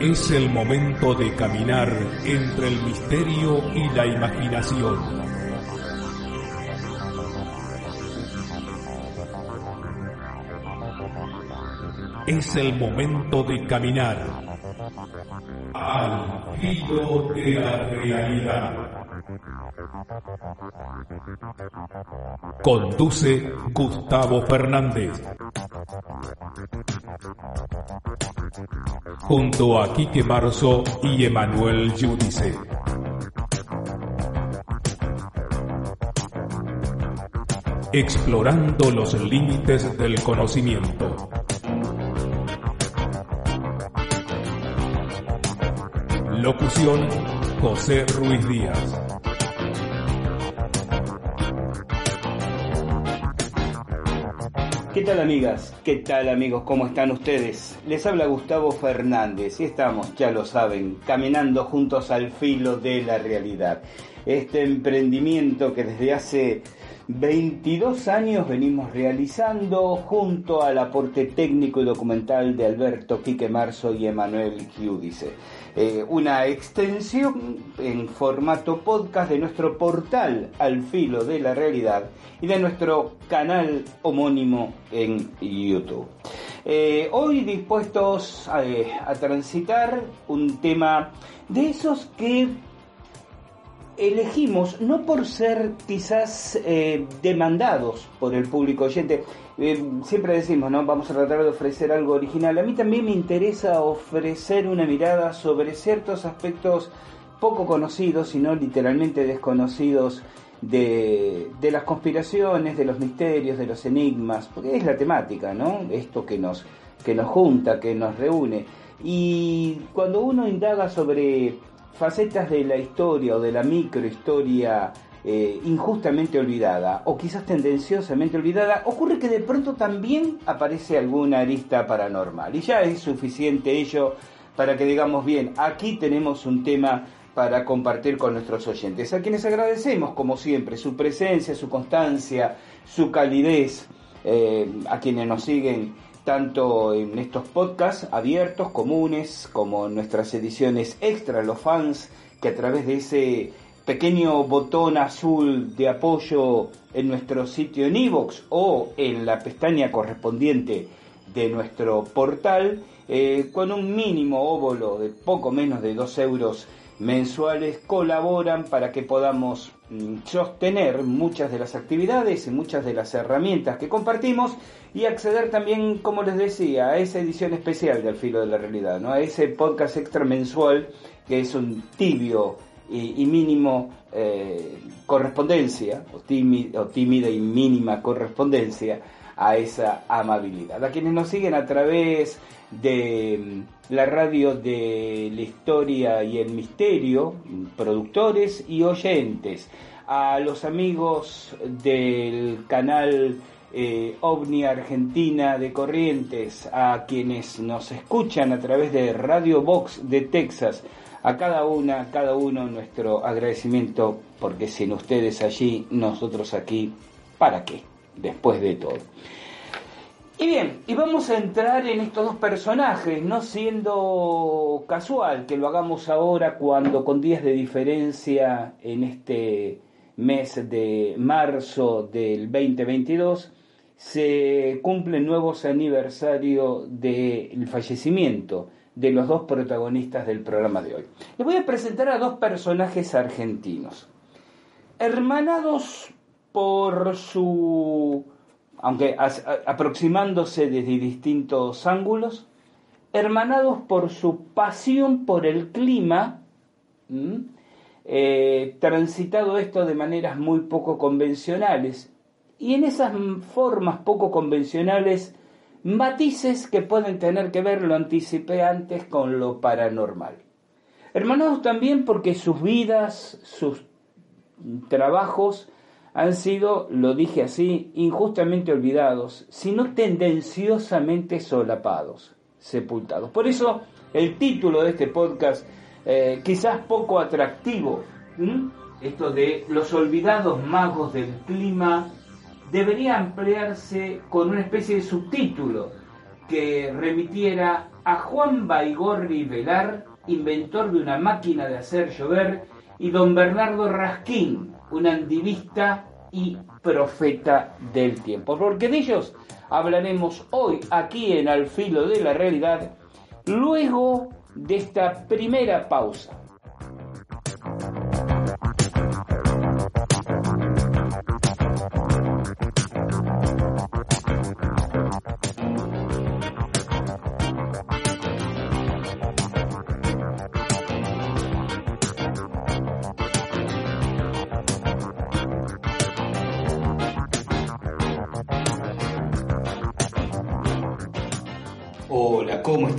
Es el momento de caminar entre el misterio y la imaginación. Es el momento de caminar al filo de la realidad. Conduce Gustavo Fernández. Junto a Quique Marzo y Emanuel Yudice. Explorando los límites del conocimiento. Locución José Ruiz Díaz. ¿Qué tal amigas? ¿Qué tal amigos? ¿Cómo están ustedes? Les habla Gustavo Fernández y estamos, ya lo saben, caminando juntos al filo de la realidad. Este emprendimiento que desde hace 22 años venimos realizando junto al aporte técnico y documental de Alberto Quique Marzo y Emanuel Giudice. Eh, una extensión en formato podcast de nuestro portal Al Filo de la Realidad y de nuestro canal homónimo en YouTube. Eh, hoy dispuestos a, a transitar un tema de esos que elegimos no por ser quizás eh, demandados por el público oyente. Eh, siempre decimos, ¿no? Vamos a tratar de ofrecer algo original. A mí también me interesa ofrecer una mirada sobre ciertos aspectos poco conocidos, sino literalmente desconocidos de, de las conspiraciones, de los misterios, de los enigmas, porque es la temática, ¿no? Esto que nos, que nos junta, que nos reúne. Y cuando uno indaga sobre facetas de la historia o de la microhistoria eh, injustamente olvidada o quizás tendenciosamente olvidada, ocurre que de pronto también aparece alguna arista paranormal. Y ya es suficiente ello para que digamos, bien, aquí tenemos un tema para compartir con nuestros oyentes, a quienes agradecemos, como siempre, su presencia, su constancia, su calidez, eh, a quienes nos siguen tanto en estos podcasts abiertos, comunes, como en nuestras ediciones extra, los fans, que a través de ese pequeño botón azul de apoyo en nuestro sitio en iVoox o en la pestaña correspondiente de nuestro portal, eh, con un mínimo óvulo de poco menos de 2 euros mensuales, colaboran para que podamos mm, sostener muchas de las actividades y muchas de las herramientas que compartimos y acceder también, como les decía, a esa edición especial del Filo de la Realidad, ¿no? a ese podcast extra mensual que es un tibio y, mínimo eh, correspondencia, o, o tímida y mínima correspondencia a esa amabilidad. A quienes nos siguen a través de mm, la radio de la historia y el misterio, productores y oyentes, a los amigos del canal eh, OVNI Argentina de Corrientes, a quienes nos escuchan a través de Radio Box de Texas, a cada una, cada uno nuestro agradecimiento, porque sin ustedes allí, nosotros aquí, ¿para qué? Después de todo. Y bien, y vamos a entrar en estos dos personajes, no siendo casual que lo hagamos ahora cuando con días de diferencia en este mes de marzo del 2022 se cumple nuevos aniversario del fallecimiento de los dos protagonistas del programa de hoy. Les voy a presentar a dos personajes argentinos, hermanados por su aunque aproximándose desde distintos ángulos, hermanados por su pasión por el clima, eh, transitado esto de maneras muy poco convencionales, y en esas formas poco convencionales, matices que pueden tener que ver, lo anticipé antes, con lo paranormal. Hermanados también porque sus vidas, sus trabajos han sido, lo dije así, injustamente olvidados, sino tendenciosamente solapados, sepultados. Por eso el título de este podcast, eh, quizás poco atractivo, esto de los olvidados magos del clima, debería ampliarse con una especie de subtítulo que remitiera a Juan Baigorri Velar, inventor de una máquina de hacer llover, y don Bernardo Rasquín, un andivista y profeta del tiempo. Porque de ellos hablaremos hoy aquí en Al Filo de la Realidad, luego de esta primera pausa.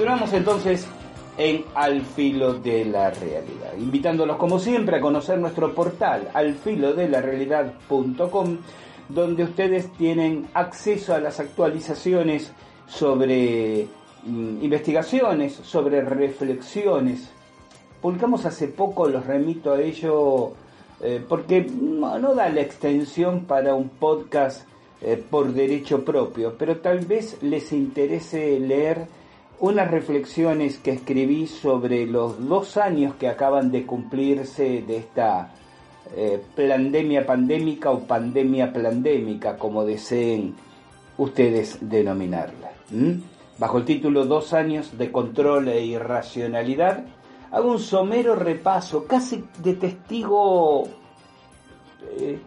Continuamos entonces en Al Filo de la Realidad, invitándolos como siempre a conocer nuestro portal alfilodelarealidad.com, donde ustedes tienen acceso a las actualizaciones sobre mm, investigaciones, sobre reflexiones. Publicamos hace poco, los remito a ello eh, porque no, da la extensión para un podcast eh, por derecho propio, pero tal vez les interese leer unas reflexiones que escribí sobre los dos años que acaban de cumplirse de esta eh, pandemia pandémica o pandemia pandémica, como deseen ustedes denominarla. Bajo el título Dos años de control e irracionalidad, hago un somero repaso, casi de testigo eh,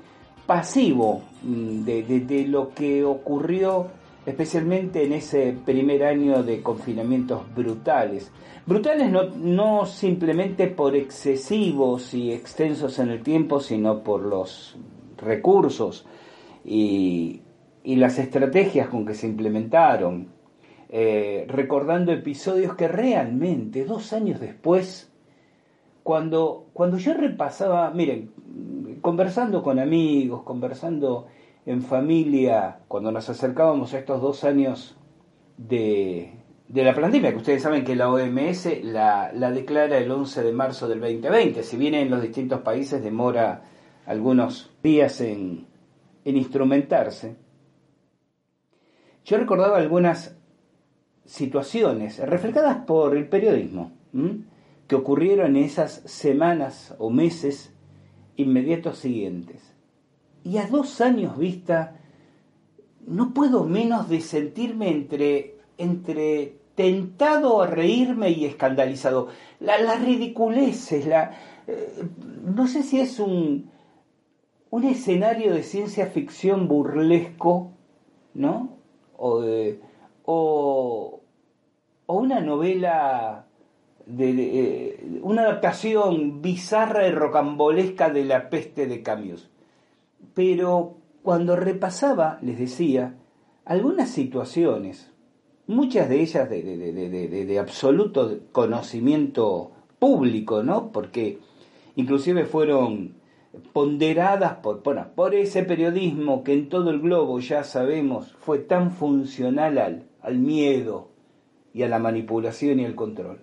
pasivo mm, de lo que ocurrió especialmente en ese primer año de confinamientos brutales. Brutales no, no simplemente por excesivos y extensos en el tiempo, sino por los recursos y y las estrategias con que se implementaron, eh, recordando episodios que realmente dos años después, cuando, cuando yo repasaba, miren, conversando con amigos, conversando en familia, cuando nos acercábamos a estos dos años de, de la pandemia, que ustedes saben que la OMS la, la, declara el 11 de marzo del 2020, si bien en los distintos países demora algunos días en, en instrumentarse, yo recordaba algunas situaciones reflejadas por el periodismo que ocurrieron en esas semanas o meses inmediatos siguientes. Y a dos años vista, no puedo menos de sentirme entre, entre tentado a reírme y escandalizado. La ridiculeces, la, eh, no sé si es un, un escenario de ciencia ficción burlesco, ¿no? O de, o, una novela de, eh, una adaptación bizarra y rocambolesca de la peste de Camus. Pero cuando repasaba, les decía, algunas situaciones, muchas de ellas de, absoluto conocimiento público, ¿no? Porque inclusive fueron ponderadas por, por ese periodismo que en todo el globo ya sabemos fue tan funcional al, al miedo y a la manipulación y al control.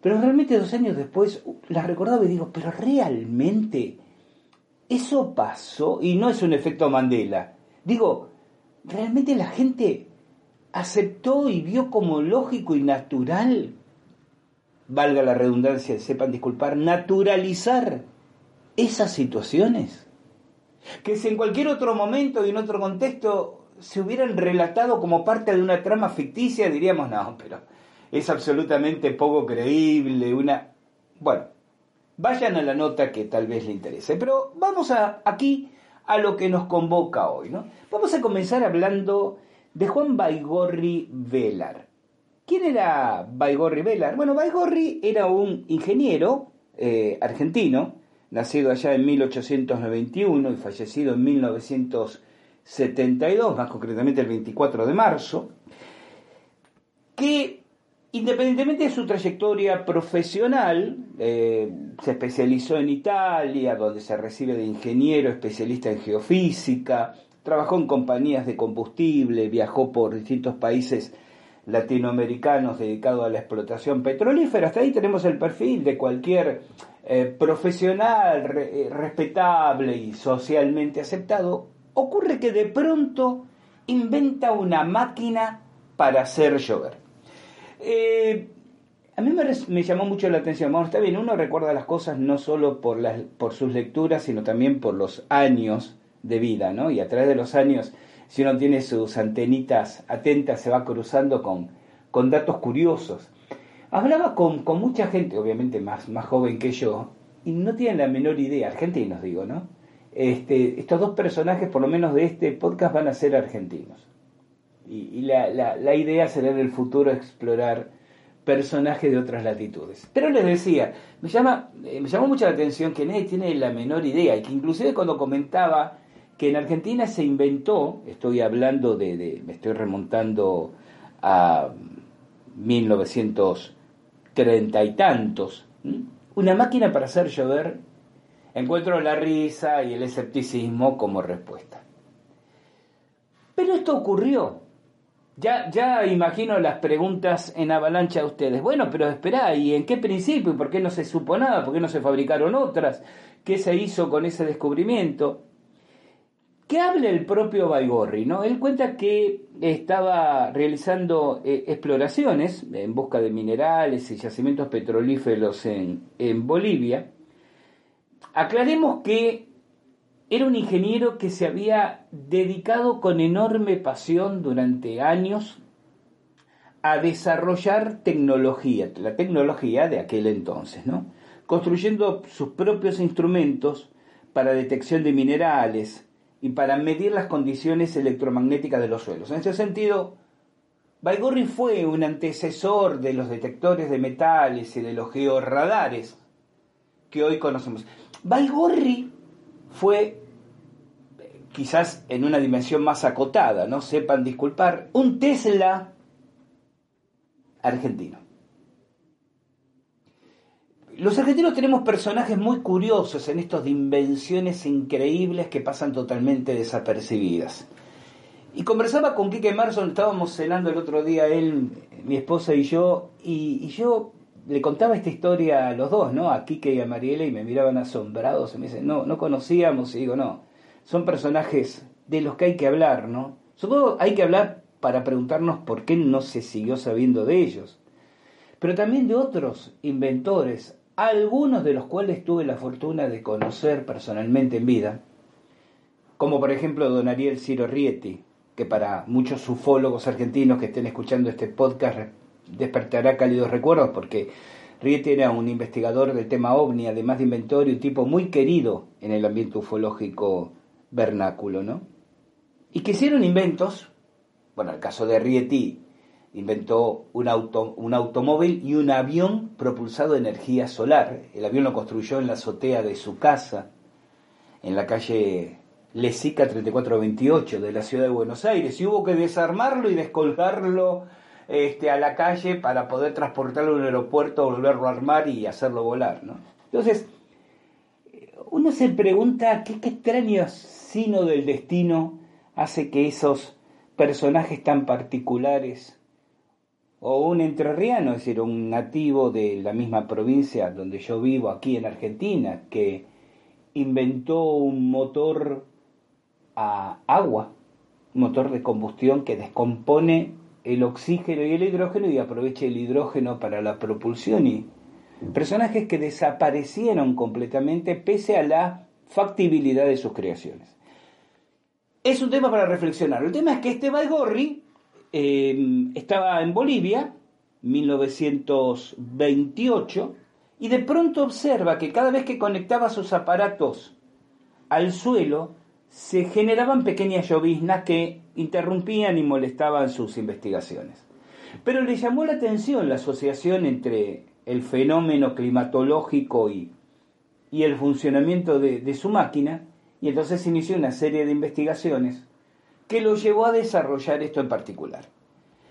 Pero realmente dos años después las recordaba y digo, pero realmente eso pasó y no es un efecto Mandela. Digo, realmente la gente aceptó y vio como lógico y natural, valga la redundancia, sepan disculpar, naturalizar esas situaciones. Que si en cualquier otro momento y en otro contexto se hubieran relatado como parte de una trama ficticia, diríamos, no, pero es absolutamente poco creíble, una... Bueno, vayan a la nota que tal vez le interese, pero vamos a, aquí a lo que nos convoca hoy, ¿no? Vamos a comenzar hablando de Juan Baigorri Velar. ¿Quién era Baigorri Velar? Bueno, Baigorri era un ingeniero eh, argentino, nacido allá en 1891 y fallecido en 1900 72, más concretamente el 24 de marzo, que independientemente de su trayectoria profesional, eh, se especializó en Italia, donde se recibe de ingeniero especialista en geofísica, trabajó en compañías de combustible, viajó por distintos países latinoamericanos dedicados a la explotación petrolífera. Hasta ahí tenemos el perfil de cualquier eh, profesional eh, respetable y socialmente aceptado ocurre que de pronto inventa una máquina para hacer llover. Eh, a mí me, llamó mucho la atención. Está bien, uno recuerda las cosas no solo por, las, por sus lecturas, sino también por los años de vida, ¿no? Y a través de los años, si uno tiene sus antenitas atentas, se va cruzando con, con datos curiosos. Hablaba con, con mucha gente, obviamente más, más joven que yo, y no tienen la menor idea, argentinos digo, ¿no? Este, estos dos personajes, por lo menos de este podcast, van a ser argentinos. Y, la, idea será en el futuro explorar personajes de otras latitudes. Pero les decía, me, llama, eh, me llamó mucho la atención que nadie tiene la menor idea y que inclusive cuando comentaba que en Argentina se inventó, estoy hablando de, me estoy remontando a 1930 y tantos, una máquina para hacer llover encuentro la risa y el escepticismo como respuesta. Pero esto ocurrió. Ya, ya imagino las preguntas en avalancha de ustedes. Bueno, pero espera, ¿y en qué principio? ¿Y por qué no se supo nada? ¿Por qué no se fabricaron otras? ¿Qué se hizo con ese descubrimiento? ¿Qué habla el propio Baigorri? ¿no? Él cuenta que estaba realizando eh, exploraciones en busca de minerales y yacimientos petrolíferos en, en Bolivia Aclaremos que era un ingeniero que se había dedicado con enorme pasión durante años a desarrollar tecnología, la tecnología de aquel entonces, ¿no? Construyendo sus propios instrumentos para detección de minerales y para medir las condiciones electromagnéticas de los suelos. En ese sentido, Baigorri fue un antecesor de los detectores de metales y de los georradares que hoy conocemos. Baigorri fue quizás en una dimensión más acotada, no sepan disculpar, un Tesla argentino. Los argentinos tenemos personajes muy curiosos en estos de invenciones increíbles que pasan totalmente desapercibidas. Y conversaba con Kike Marson, estábamos cenando el otro día él, mi esposa y yo, y, yo le contaba esta historia a los dos, ¿no? A Kike y a Mariela, y me miraban asombrados, y me dicen, no, no conocíamos, y digo, no, son personajes de los que hay que hablar, ¿no? Supongo hay que hablar para preguntarnos por qué no se siguió sabiendo de ellos, pero también de otros inventores, algunos de los cuales tuve la fortuna de conocer personalmente en vida, como por ejemplo don Ariel Ciro Rieti, que para muchos ufólogos argentinos que estén escuchando este podcast despertará cálidos recuerdos porque Rieti era un investigador del tema ovni, además de inventor y un tipo muy querido en el ambiente ufológico vernáculo, ¿no? Y que hicieron inventos, bueno, el caso de Rieti inventó un, auto, un automóvil y un avión propulsado de energía solar. El avión lo construyó en la azotea de su casa, en la calle Lesica 3428 de la ciudad de Buenos Aires, y hubo que desarmarlo y descolgarlo este, a la calle para poder transportarlo a un aeropuerto, volverlo a armar y hacerlo volar. ¿no? Entonces, uno se pregunta qué, qué extraño sino del destino hace que esos personajes tan particulares o un entrerriano, es decir, un nativo de la misma provincia donde yo vivo, aquí en Argentina, que inventó un motor a agua, un motor de combustión que descompone el oxígeno y el hidrógeno y aprovecha el hidrógeno para la propulsión y personajes que desaparecieron completamente pese a la factibilidad de sus creaciones. Es un tema para reflexionar. El tema es que este Baigorri Em, estaba en Bolivia, 1928, y de pronto observa que cada vez que conectaba sus aparatos al suelo, se generaban pequeñas lloviznas que interrumpían y molestaban sus investigaciones. Pero le llamó la atención la asociación entre el fenómeno climatológico y, y el funcionamiento de, de su máquina, y entonces inició una serie de investigaciones que lo llevó a desarrollar esto en particular.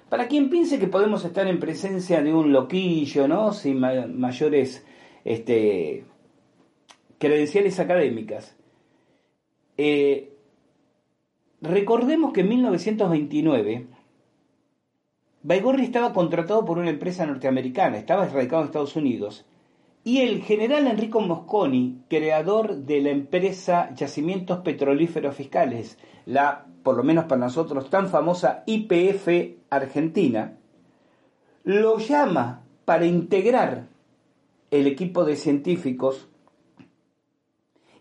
Para quien piense que podemos estar en presencia de un loquillo, ¿no? Sin mayores este, credenciales académicas, eh, recordemos que en 1929 Baigorri estaba contratado por una empresa norteamericana, estaba radicado en Estados Unidos, y el general Enrico Mosconi, creador de la empresa Yacimientos Petrolíferos Fiscales, la por lo menos para nosotros, tan famosa IPF Argentina, lo llama para integrar el equipo de científicos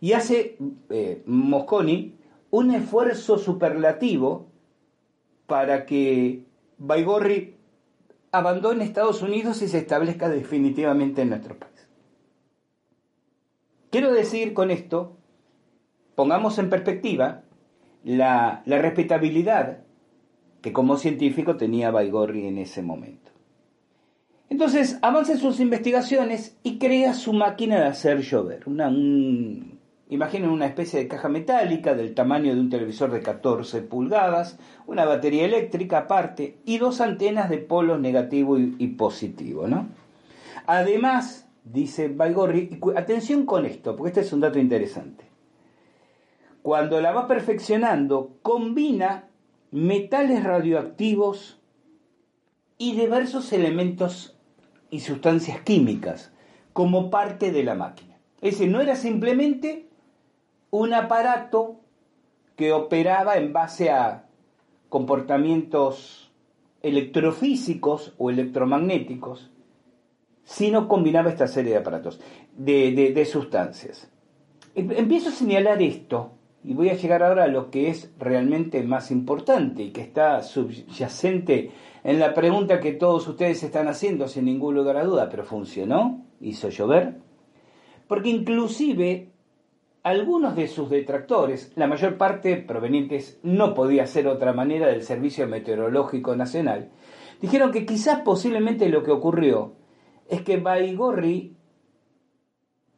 y hace eh, Mosconi un esfuerzo superlativo para que Baigorri abandone Estados Unidos y se establezca definitivamente en nuestro país. Quiero decir con esto, pongamos en perspectiva la, respetabilidad que como científico tenía Baigorri en ese momento. Entonces avanza sus investigaciones y crea su máquina de hacer llover. Imaginen una especie de caja metálica del tamaño de un televisor de 14 pulgadas, una batería eléctrica aparte y dos antenas de polos negativo y, positivo. ¿no? Además, dice Baigorri, atención con esto, porque este es un dato interesante cuando la va perfeccionando, combina metales radioactivos y diversos elementos y sustancias químicas como parte de la máquina. Es decir, no era simplemente un aparato que operaba en base a comportamientos electrofísicos o electromagnéticos, sino combinaba esta serie de aparatos, de, de sustancias. Em, empiezo a señalar esto y voy a llegar ahora a lo que es realmente más importante y que está subyacente en la pregunta que todos ustedes están haciendo sin ningún lugar a duda, pero funcionó, hizo llover, porque inclusive algunos de sus detractores, la mayor parte provenientes no podía ser otra manera del Servicio Meteorológico Nacional, dijeron que quizás posiblemente lo que ocurrió es que Baigorri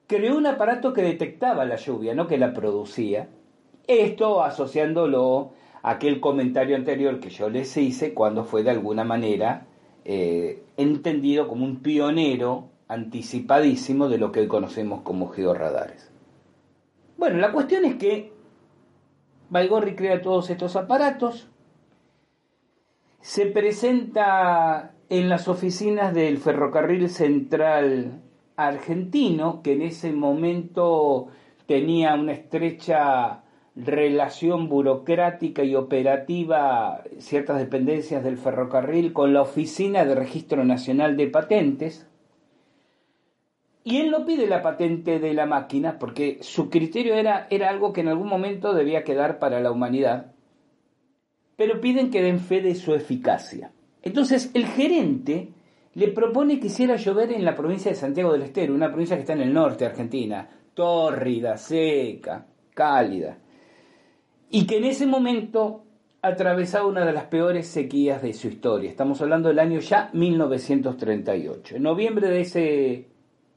creó un aparato que detectaba la lluvia, no que la producía, Esto asociándolo a aquel comentario anterior que yo les hice cuando fue de alguna manera eh, entendido como un pionero anticipadísimo de lo que hoy conocemos como georradares. Bueno, la cuestión es que Baigorri crea todos estos aparatos, se presenta en las oficinas del Ferrocarril Central Argentino, que en ese momento tenía una estrecha relación burocrática y operativa, ciertas dependencias del ferrocarril, con la Oficina de Registro Nacional de Patentes. Y él no pide la patente de la máquina porque su criterio era, era algo que en algún momento debía quedar para la humanidad, pero piden que den fe de su eficacia. Entonces el gerente le propone que hiciera llover en la provincia de Santiago del Estero, una provincia que está en el norte de Argentina, tórrida, seca, cálida y que en ese momento atravesaba una de las peores sequías de su historia. Estamos hablando del año ya 1938. En noviembre de ese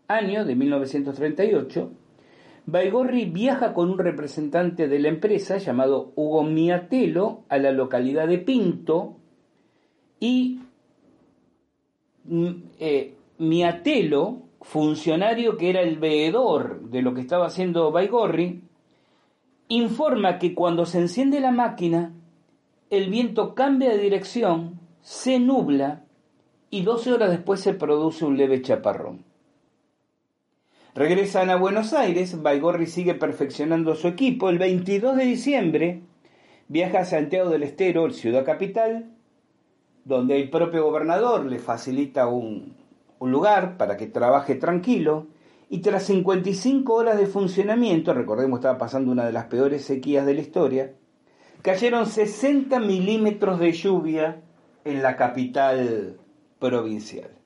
año, de 1938, Baigorri viaja con un representante de la empresa llamado Hugo Miatelo a la localidad de Pinto y mm, eh, Miatelo, funcionario que era el veedor de lo que estaba haciendo Baigorri, informa que cuando se enciende la máquina, el viento cambia de dirección, se nubla y 12 horas después se produce un leve chaparrón. Regresan a Buenos Aires, Baigorri sigue perfeccionando su equipo. El 22 de diciembre viaja a Santiago del Estero, ciudad capital, donde el propio gobernador le facilita un, un lugar para que trabaje tranquilo y tras 55 horas de funcionamiento, recordemos estaba pasando una de las peores sequías de la historia, cayeron 60 milímetros de lluvia en la capital provincial.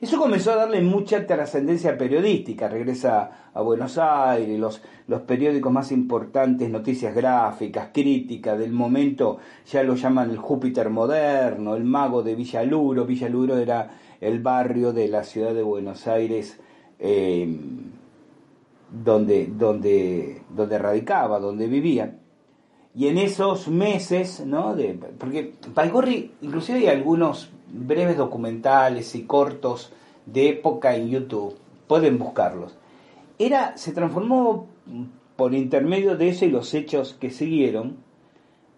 Eso comenzó a darle mucha trascendencia periodística. Regresa a Buenos Aires, los, los periódicos más importantes, noticias gráficas, críticas del momento, ya lo llaman el Júpiter moderno, el mago de Villaluro. Villaluro era el barrio de la ciudad de Buenos Aires eh, donde, donde, donde radicaba, donde vivía. Y en esos meses, ¿no? Porque Baigorri, inclusive hay algunos breves documentales y cortos de época en YouTube, pueden buscarlos. Era, se transformó por intermedio de eso y los hechos que siguieron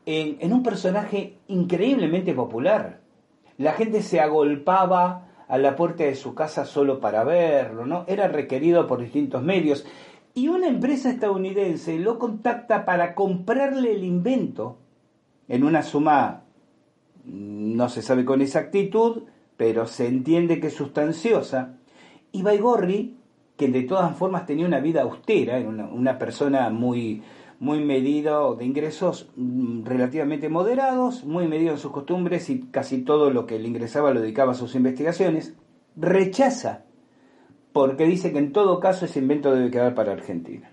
en, un personaje increíblemente popular. La gente se agolpaba a la puerta de su casa solo para verlo, ¿no? Era requerido por distintos medios. Y una empresa estadounidense lo contacta para comprarle el invento en una suma, no se sabe con exactitud, pero se entiende que sustanciosa. Y Baigorri, que de todas formas tenía una vida austera, una, una persona muy, muy medido de ingresos mm, relativamente moderados, muy medido en sus costumbres y casi todo lo que le ingresaba lo dedicaba a sus investigaciones, rechaza porque dice que en todo caso ese invento debe quedar para Argentina.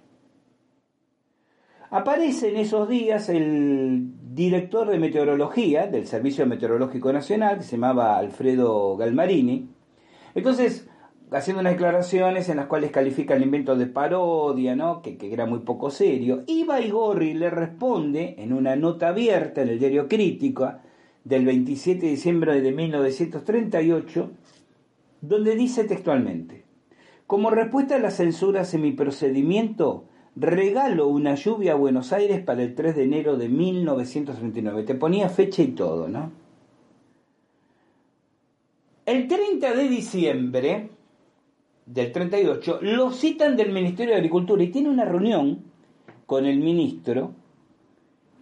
Aparece en esos días el director de meteorología del Servicio Meteorológico Nacional, que se llamaba Alfredo Galmarini. Entonces, haciendo unas declaraciones en las cuales califica el invento de parodia, ¿no? que, que era muy poco serio, y Baigorri le responde en una nota abierta en el diario Crítica del 27 de diciembre de 1938, donde dice textualmente, como respuesta a las censuras en mi procedimiento, regalo una lluvia a Buenos Aires para el 3 de enero de 1939. Te ponía fecha y todo, ¿no? El 30 de diciembre del 38, lo citan del Ministerio de Agricultura y tiene una reunión con el ministro.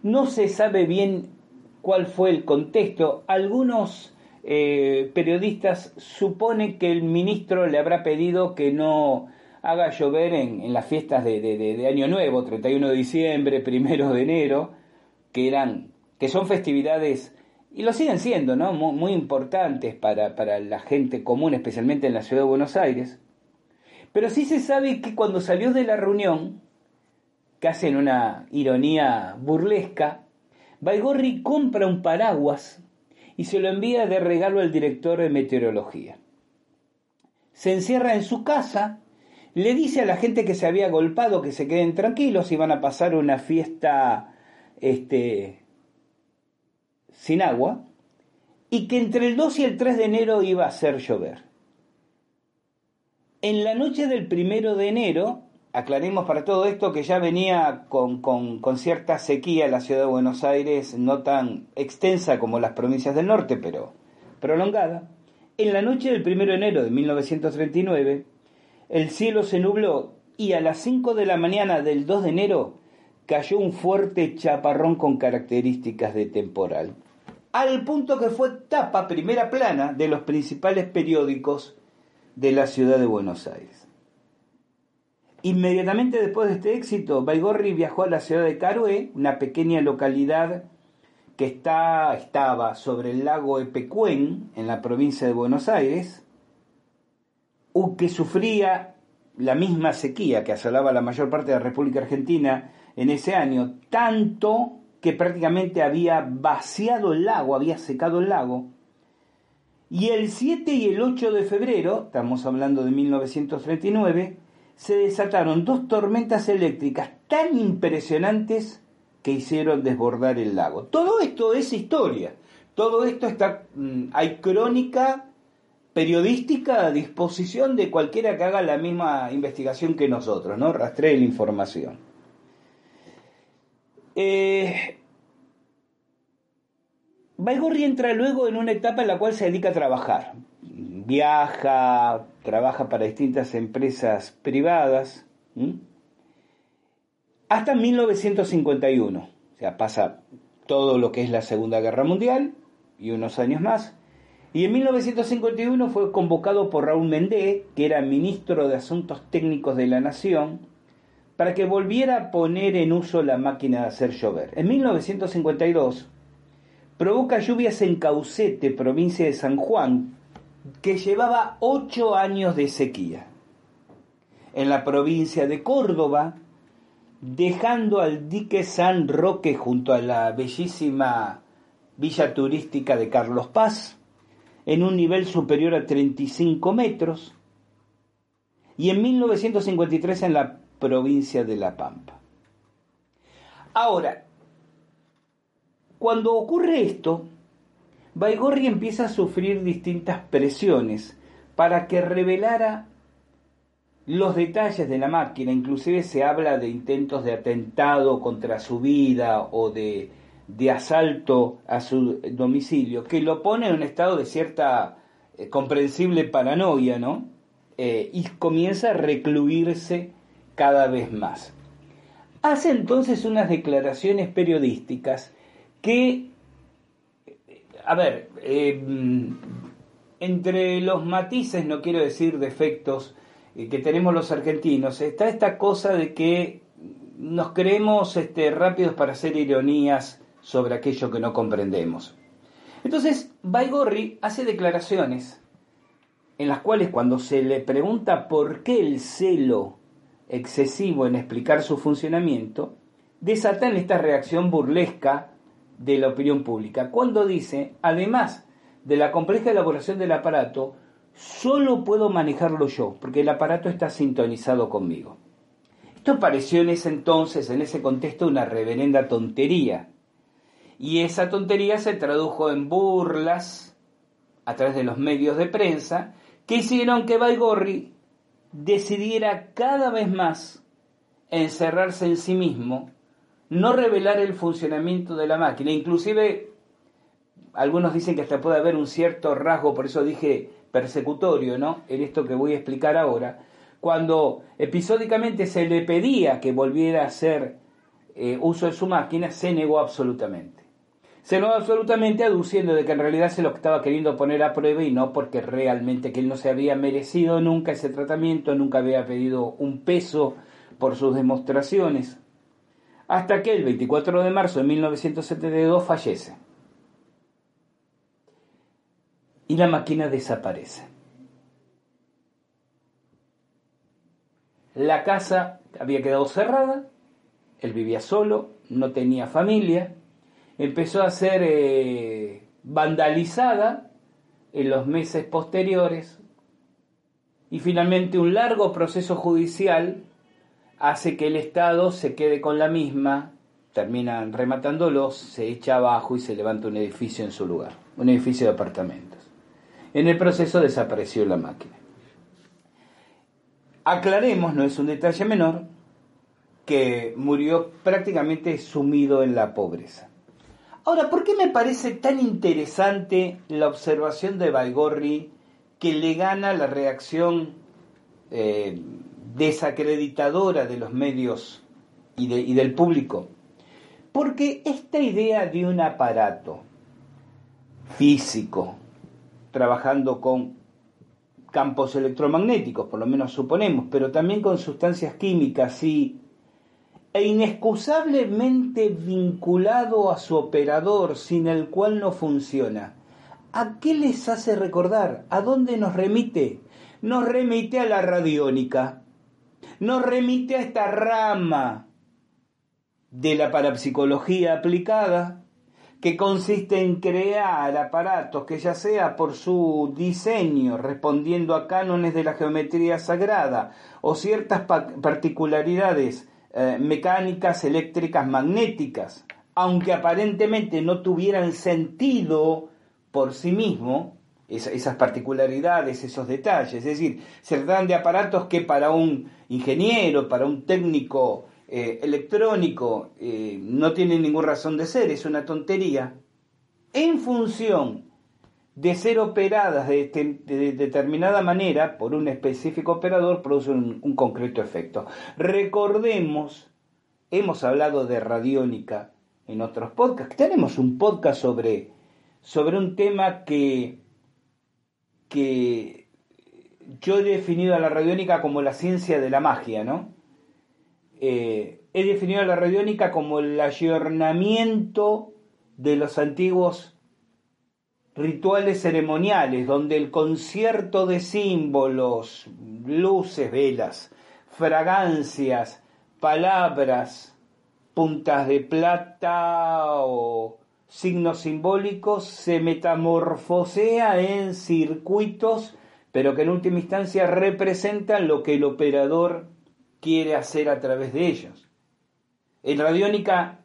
No se sabe bien cuál fue el contexto. Algunos eh, periodistas suponen que el ministro le habrá pedido que no haga llover en, las fiestas de, Año Nuevo, 31 de diciembre, 1 de enero, que eran, que son festividades y lo siguen siendo, ¿no? Muy, importantes para, para la gente común, especialmente en la ciudad de Buenos Aires. Pero sí se sabe que cuando salió de la reunión, casi en una ironía burlesca, Baigorri compra un paraguas y se lo envía de regalo al director de meteorología. Se encierra en su casa, le dice a la gente que se había golpado que se queden tranquilos y van a pasar una fiesta este, sin agua y que entre el 2 y el 3 de enero iba a hacer llover. En la noche del primero de enero, aclaremos para todo esto que ya venía con, con, cierta sequía la ciudad de Buenos Aires, no tan extensa como las provincias del norte, pero prolongada. En la noche del primero de enero de 1939, el cielo se nubló y a las 5 de la mañana del 2 de enero cayó un fuerte chaparrón con características de temporal al punto que fue tapa primera plana de los principales periódicos de la ciudad de Buenos Aires. Inmediatamente después de este éxito, Baigorri viajó a la ciudad de Carué, una pequeña localidad que está, estaba sobre el lago Epecuén, en la provincia de Buenos Aires, que sufría la misma sequía que asolaba la mayor parte de la República Argentina en ese año, tanto que prácticamente había vaciado el lago, había secado el lago. Y el 7 y el 8 de febrero, estamos hablando de 1939, se desataron dos tormentas eléctricas tan impresionantes que hicieron desbordar el lago. Todo esto es historia. Todo esto está mm, hay crónica periodística a disposición de cualquiera que haga la misma investigación que nosotros, ¿no? Rastree la información. Eh, Baigorri entra luego en una etapa en la cual se dedica a trabajar. Viaja, trabaja para distintas empresas privadas, hasta 1951. O sea, pasa todo lo que es la Segunda Guerra Mundial y unos años más. Y en 1951 fue convocado por Raúl Mendé, que era ministro de Asuntos Técnicos de la Nación, para que volviera a poner en uso la máquina de hacer llover. En 1952 provoca lluvias en Caucete, provincia de San Juan, que llevaba ocho años de sequía. En la provincia de Córdoba, dejando al dique San Roque junto a la bellísima villa turística de Carlos Paz, en un nivel superior a 35 metros, y en 1953 en la provincia de La Pampa. Ahora, cuando ocurre esto, Baigorri empieza a sufrir distintas presiones para que revelara los detalles de la máquina, inclusive se habla de intentos de atentado contra su vida o de, asalto a su domicilio, que lo pone en un estado de cierta eh, comprensible paranoia, ¿no? Eh, y comienza a recluirse cada vez más. Hace entonces unas declaraciones periodísticas que, a ver, eh, entre los matices, no quiero decir defectos, que tenemos los argentinos, está esta cosa de que nos creemos este, rápidos para hacer ironías sobre aquello que no comprendemos. Entonces, Baigorri hace declaraciones en las cuales cuando se le pregunta por qué el celo excesivo en explicar su funcionamiento, desatan esta reacción burlesca de la opinión pública, cuando dice, además de la compleja elaboración del aparato, solo puedo manejarlo yo, porque el aparato está sintonizado conmigo. Esto pareció en ese entonces, en ese contexto, una reverenda tontería. Y esa tontería se tradujo en burlas a través de los medios de prensa que hicieron que Baigorri decidiera cada vez más encerrarse en sí mismo, no revelar el funcionamiento de la máquina, inclusive algunos dicen que hasta puede haber un cierto rasgo, por eso dije persecutorio, ¿no? En esto que voy a explicar ahora, cuando episódicamente se le pedía que volviera a hacer eh, uso de su máquina, se negó absolutamente. Se negó absolutamente aduciendo de que en realidad se lo estaba queriendo poner a prueba y no porque realmente que él no se había merecido nunca ese tratamiento, nunca había pedido un peso por sus demostraciones. Hasta que el 24 de marzo de 1972 fallece. Y la máquina desaparece. La casa había quedado cerrada, él vivía solo, no tenía familia, empezó a ser eh, vandalizada en los meses posteriores y finalmente un largo proceso judicial hace que el Estado se quede con la misma terminan rematándolos, se echa abajo y se levanta un edificio en su lugar, un edificio de apartamentos. En el proceso desapareció la máquina. Aclaremos, no es un detalle menor, que murió prácticamente sumido en la pobreza. Ahora, ¿por qué me parece tan interesante la observación de Baigorri que le gana la reacción eh, desacreditadora de los medios y, y del público? Porque esta idea de un aparato físico, trabajando con campos electromagnéticos, por lo menos suponemos, pero también con sustancias químicas y e inexcusablemente vinculado a su operador sin el cual no funciona. ¿A qué les hace recordar? ¿A dónde nos remite? Nos remite a la radiónica. Nos remite a esta rama de la parapsicología aplicada que consiste en crear aparatos que ya sea por su diseño respondiendo a cánones de la geometría sagrada o ciertas particularidades eh, mecánicas, eléctricas, magnéticas, aunque aparentemente no tuvieran sentido por sí mismo, esas particularidades, esos detalles, es decir, se tratan de aparatos que para un ingeniero, para un técnico eh, electrónico, eh, no tienen ninguna razón de ser, es una tontería, en función de ser operadas de, determinada manera por un específico operador produce un, concreto efecto. Recordemos, hemos hablado de radiónica en otros podcasts, tenemos un podcast sobre, sobre un tema que, que yo he definido a la radiónica como la ciencia de la magia, ¿no? Eh, he definido a la radiónica como el ayornamiento de los antiguos rituales ceremoniales, donde el concierto de símbolos, luces, velas, fragancias, palabras, puntas de plata o signos simbólicos se metamorfosea en circuitos, pero que en última instancia representan lo que el operador quiere hacer a través de ellos. En radiónica,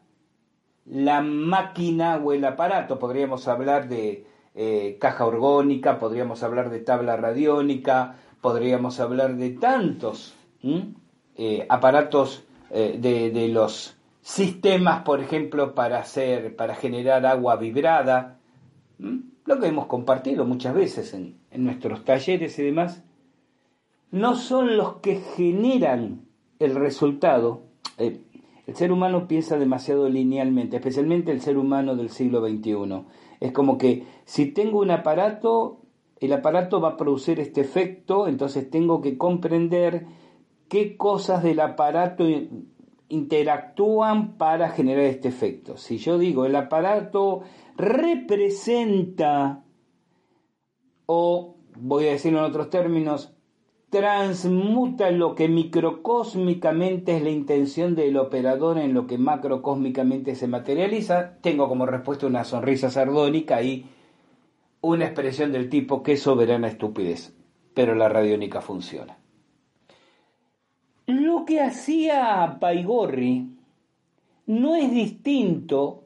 la máquina o el aparato, podríamos hablar de eh, caja orgónica, podríamos hablar de tabla radiónica, podríamos hablar de tantos eh, aparatos eh, de, los sistemas, por ejemplo, para hacer, para generar agua vibrada, lo que hemos compartido muchas veces en, en nuestros talleres y demás, no son los que generan el resultado. el ser humano piensa demasiado linealmente, especialmente el ser humano del siglo XXI. Es como que si tengo un aparato, el aparato va a producir este efecto, entonces tengo que comprender qué cosas del aparato interactúan para generar este efecto. Si yo digo el aparato representa, o voy a decirlo en otros términos, transmuta lo que microcósmicamente es la intención del operador en lo que macrocósmicamente se materializa, tengo como respuesta una sonrisa sardónica y una expresión del tipo qué soberana estupidez, pero la radiónica funciona. Lo que hacía Paigorri no es distinto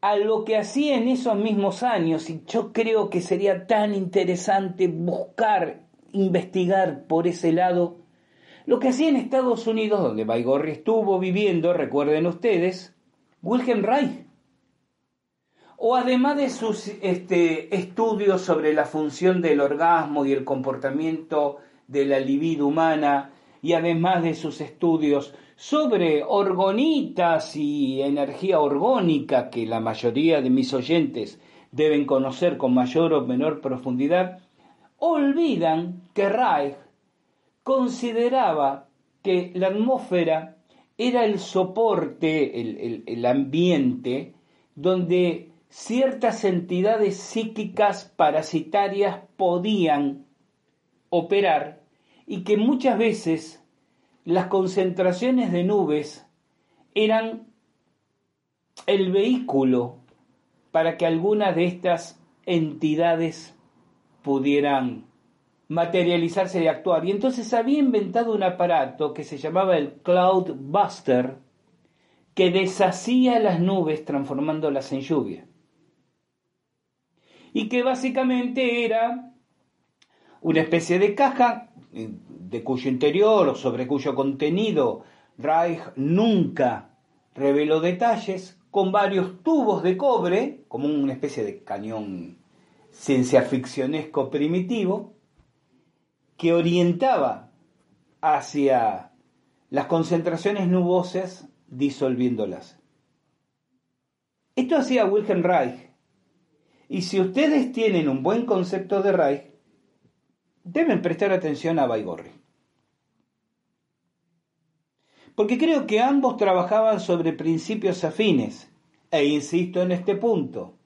a lo que hacía en esos mismos años y yo creo que sería tan interesante buscar investigar por ese lado lo que hacía en Estados Unidos, donde Baigorri estuvo viviendo, recuerden ustedes, Wilhelm Reich. O además de sus este, estudios sobre la función del orgasmo y el comportamiento de la libido humana, y además de sus estudios sobre orgonitas y energía orgónica, que la mayoría de mis oyentes deben conocer con mayor o menor profundidad, olvidan que Reich consideraba que la atmósfera era el soporte, el, ambiente, donde ciertas entidades psíquicas parasitarias podían operar y que muchas veces las concentraciones de nubes eran el vehículo para que alguna de estas entidades pudieran materializarse y actuar. Y entonces había inventado un aparato que se llamaba el Cloud Buster, que deshacía las nubes transformándolas en lluvia. Y que básicamente era una especie de caja eh, de cuyo interior o sobre cuyo contenido Reich nunca reveló detalles, con varios tubos de cobre, como una especie de cañón ciencia ficcionesco primitivo, que orientaba hacia las concentraciones nubosas disolviéndolas. Esto hacía Wilhelm Reich, y si ustedes tienen un buen concepto de Reich, deben prestar atención a Baigorri. Porque creo que ambos trabajaban sobre principios afines, e insisto en este punto.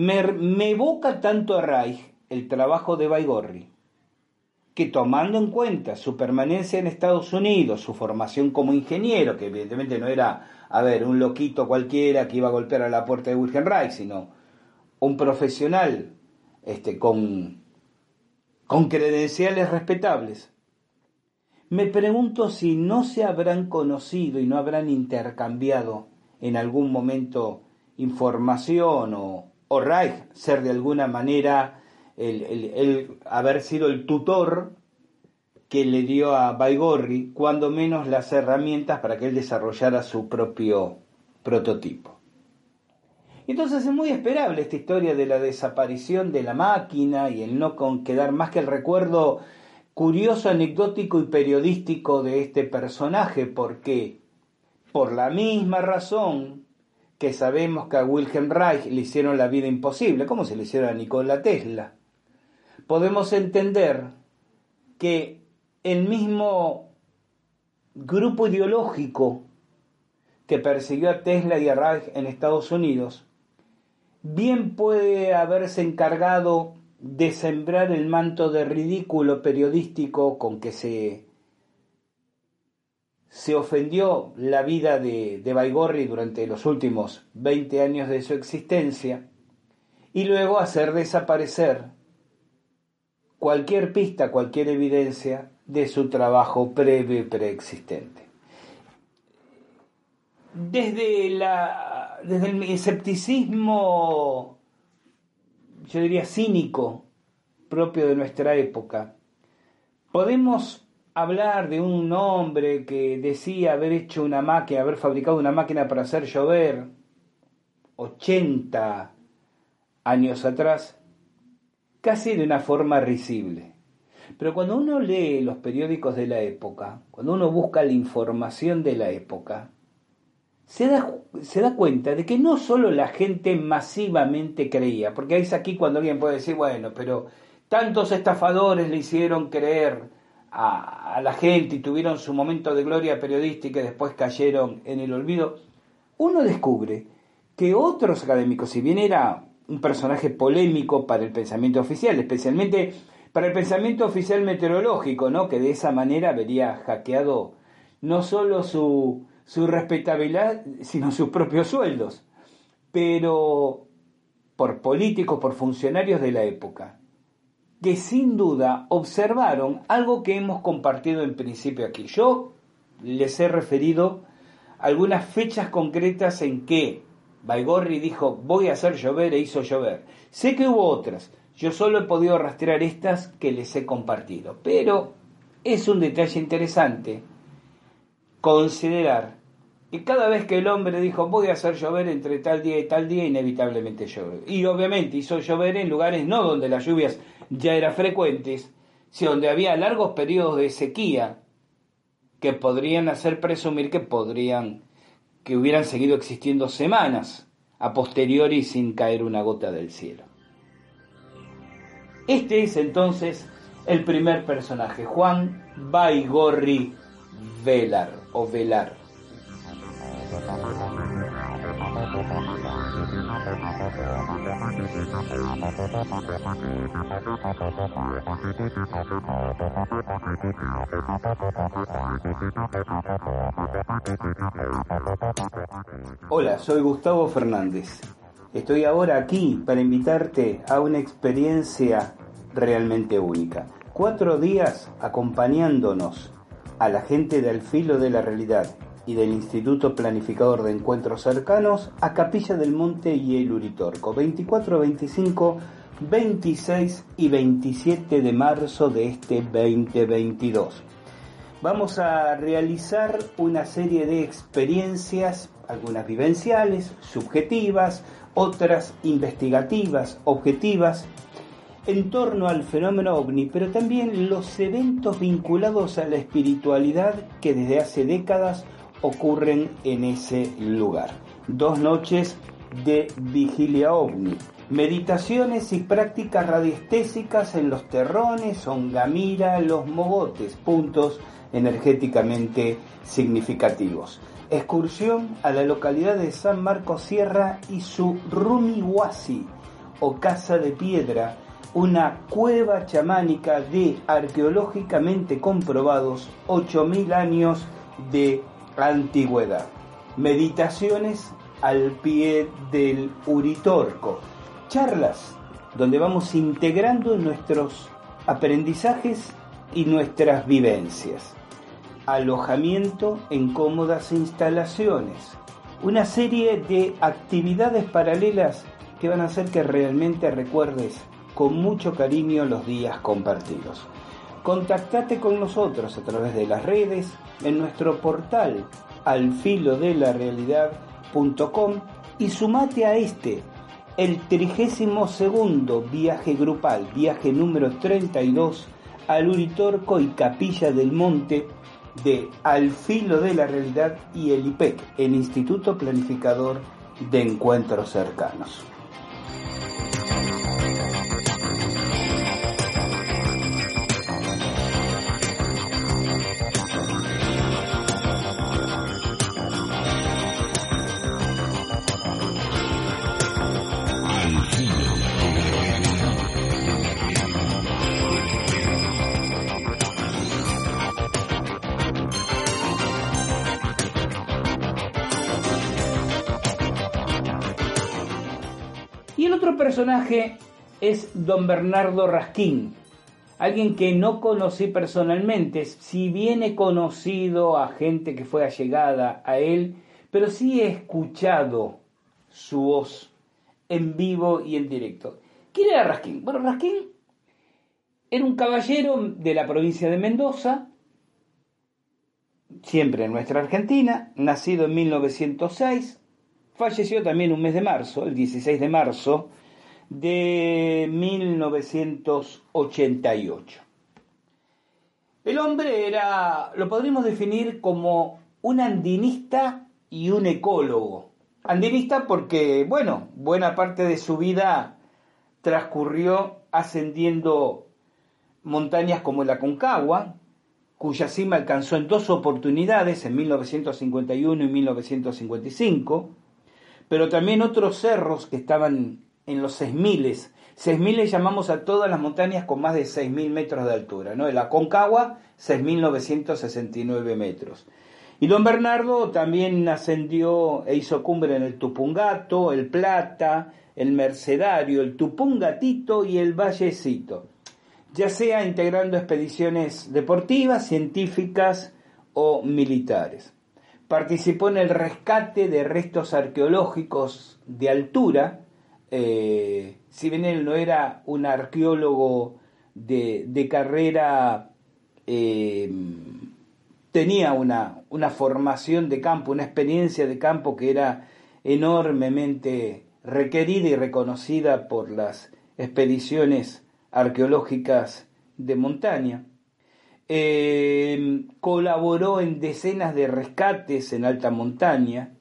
Me, evoca tanto a Reich el trabajo de Baigorri, que tomando en cuenta su permanencia en Estados Unidos, su formación como ingeniero, que evidentemente no era, a ver, un loquito cualquiera que iba a golpear a la puerta de Wilhelm Reich, sino un profesional este, con con credenciales respetables. Me pregunto si no se habrán conocido y no habrán intercambiado en algún momento información o, o Reich ser de alguna manera el, haber sido el tutor que le dio a Baigorri, cuando menos las herramientas para que él desarrollara su propio prototipo. Entonces es muy esperable esta historia de la desaparición de la máquina y el no con quedar más que el recuerdo curioso, anecdótico y periodístico de este personaje, porque por la misma razón que sabemos que a Wilhelm Reich le hicieron la vida imposible, como se le hicieron a Nikola Tesla, podemos entender que el mismo grupo ideológico que persiguió a Tesla y a Reich en Estados Unidos bien puede haberse encargado de sembrar el manto de ridículo periodístico con que se, se ofendió la vida de, de Baigorri durante los últimos 20 años de su existencia y luego hacer desaparecer cualquier pista, cualquier evidencia de su trabajo previo y preexistente. Desde la desde el escepticismo, yo diría cínico, propio de nuestra época, podemos hablar de un hombre que decía haber hecho una máquina, haber fabricado una máquina para hacer llover 80 años atrás, casi de una forma risible. Pero cuando uno lee los periódicos de la época, cuando uno busca la información de la época, se da, se da cuenta de que no solo la gente masivamente creía, porque es aquí cuando alguien puede decir, bueno, pero tantos estafadores le hicieron creer a, la gente y tuvieron su momento de gloria periodística y después cayeron en el olvido, uno descubre que otros académicos, si bien era un personaje polémico para el pensamiento oficial, especialmente para el pensamiento oficial meteorológico, ¿no? que de esa manera vería hackeado no solo su, su respetabilidad, sino sus propios sueldos. Pero por políticos, por funcionarios de la época, que sin duda observaron algo que hemos compartido en principio aquí. Yo les he referido algunas fechas concretas en que Baigorri dijo voy a hacer llover e hizo llover. Sé que hubo otras, yo solo he podido rastrear estas que les he compartido, pero es un detalle interesante considerar y cada vez que el hombre dijo voy a hacer llover entre tal día y tal día, inevitablemente llovió. Y obviamente hizo llover en lugares no donde las lluvias ya eran frecuentes, sino donde había largos periodos de sequía que podrían hacer presumir que podrían, que hubieran seguido existiendo semanas a posteriori sin caer una gota del cielo. Este es entonces el primer personaje, Juan Baigorri Velar o Velar. Hola, soy Gustavo Fernández. Estoy ahora aquí para invitarte a una experiencia realmente única. Cuatro días acompañándonos a la gente del filo de la realidad y del Instituto Planificador de Encuentros Cercanos a Capilla del Monte y el Uritorco, 24, 25, 26 y 27 de marzo de este 2022. Vamos a realizar una serie de experiencias, algunas vivenciales, subjetivas, otras investigativas, objetivas, en torno al fenómeno ovni, pero también los eventos vinculados a la espiritualidad que desde hace décadas ocurren en ese lugar. Dos noches de vigilia ovni, meditaciones y prácticas radiestésicas en los terrones, Ongamira, los mogotes, puntos energéticamente significativos. Excursión a la localidad de San Marcos Sierra y su Rumiwasi o Casa de Piedra, una cueva chamánica de arqueológicamente comprobados 8.000 años de antigüedad. Meditaciones al pie del Uritorco. Charlas donde vamos integrando nuestros aprendizajes y nuestras vivencias. Alojamiento en cómodas instalaciones. Una serie de actividades paralelas que van a hacer que realmente recuerdes con mucho cariño los días compartidos. Contactate con nosotros a través de las redes, en nuestro portal alfilodelarealidad.com y sumate a este, el 32 viaje grupal, viaje número 32 al Uritorco y Capilla del Monte de Al Filo de la Realidad y el IPEC, el Instituto Planificador de Encuentros Cercanos. Personaje es don Bernardo Rasquín, alguien que no conocí personalmente, si bien he conocido a gente que fue allegada a él, pero sí he escuchado su voz en vivo y en directo. ¿Quién era Rasquín? Bueno, Rasquín era un caballero de la provincia de Mendoza, siempre en nuestra Argentina, nacido en 1906, falleció también un mes de marzo, el 16 de marzo de 1988. El hombre era, lo podríamos definir como un andinista y un ecólogo. Andinista porque, bueno, buena parte de su vida transcurrió ascendiendo montañas como la Concagua, cuya cima alcanzó en dos oportunidades, en 1951 y 1955, pero también otros cerros que estaban en los 6.000. 6.000 llamamos a todas las montañas con más de 6.000 metros de altura. ¿no? La Concagua, 6.969 metros. Y don Bernardo también ascendió e hizo cumbre en el Tupungato, el Plata, el Mercedario, el Tupungatito y el Vallecito, ya sea integrando expediciones deportivas, científicas o militares. Participó en el rescate de restos arqueológicos de altura eh, si bien él no era un arqueólogo de, carrera, eh, tenía una, una formación de campo, una experiencia de campo que era enormemente requerida y reconocida por las expediciones arqueológicas de montaña. Eh, colaboró en decenas de rescates en alta montaña